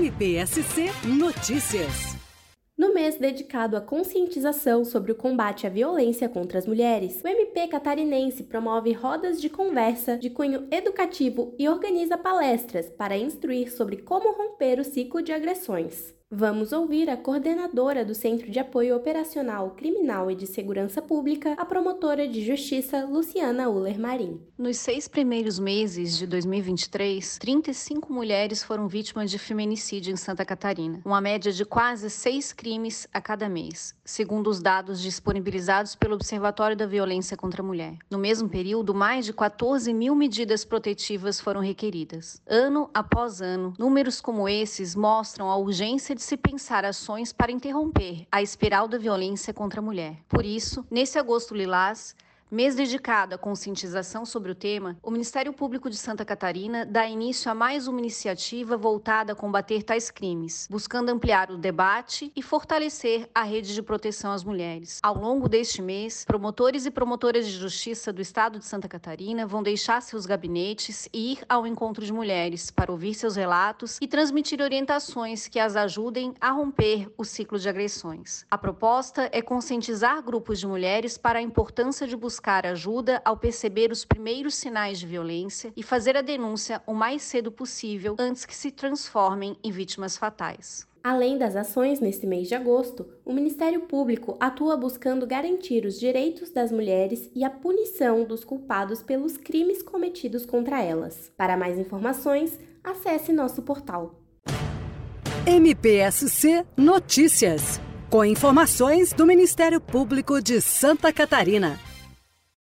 MPSC Notícias. No mês dedicado à conscientização sobre o combate à violência contra as mulheres, o MP catarinense promove rodas de conversa de cunho educativo e organiza palestras para instruir sobre como romper o ciclo de agressões. Vamos ouvir a coordenadora do Centro de Apoio Operacional Criminal e de Segurança Pública, a promotora de Justiça Luciana Uller Marim. Nos seis primeiros meses de 2023, 35 mulheres foram vítimas de feminicídio em Santa Catarina, uma média de quase seis crimes a cada mês, segundo os dados disponibilizados pelo Observatório da Violência contra a Mulher. No mesmo período, mais de 14 mil medidas protetivas foram requeridas. Ano após ano, números como esses mostram a urgência de se pensar ações para interromper a espiral da violência contra a mulher. Por isso, nesse agosto lilás, Mês dedicado à conscientização sobre o tema, o Ministério Público de Santa Catarina dá início a mais uma iniciativa voltada a combater tais crimes, buscando ampliar o debate e fortalecer a rede de proteção às mulheres. Ao longo deste mês, promotores e promotoras de justiça do Estado de Santa Catarina vão deixar seus gabinetes e ir ao encontro de mulheres para ouvir seus relatos e transmitir orientações que as ajudem a romper o ciclo de agressões. A proposta é conscientizar grupos de mulheres para a importância de buscar buscar ajuda ao perceber os primeiros sinais de violência e fazer a denúncia o mais cedo possível antes que se transformem em vítimas fatais. Além das ações neste mês de agosto, o Ministério Público atua buscando garantir os direitos das mulheres e a punição dos culpados pelos crimes cometidos contra elas. Para mais informações, acesse nosso portal. MPSC Notícias, com informações do Ministério Público de Santa Catarina.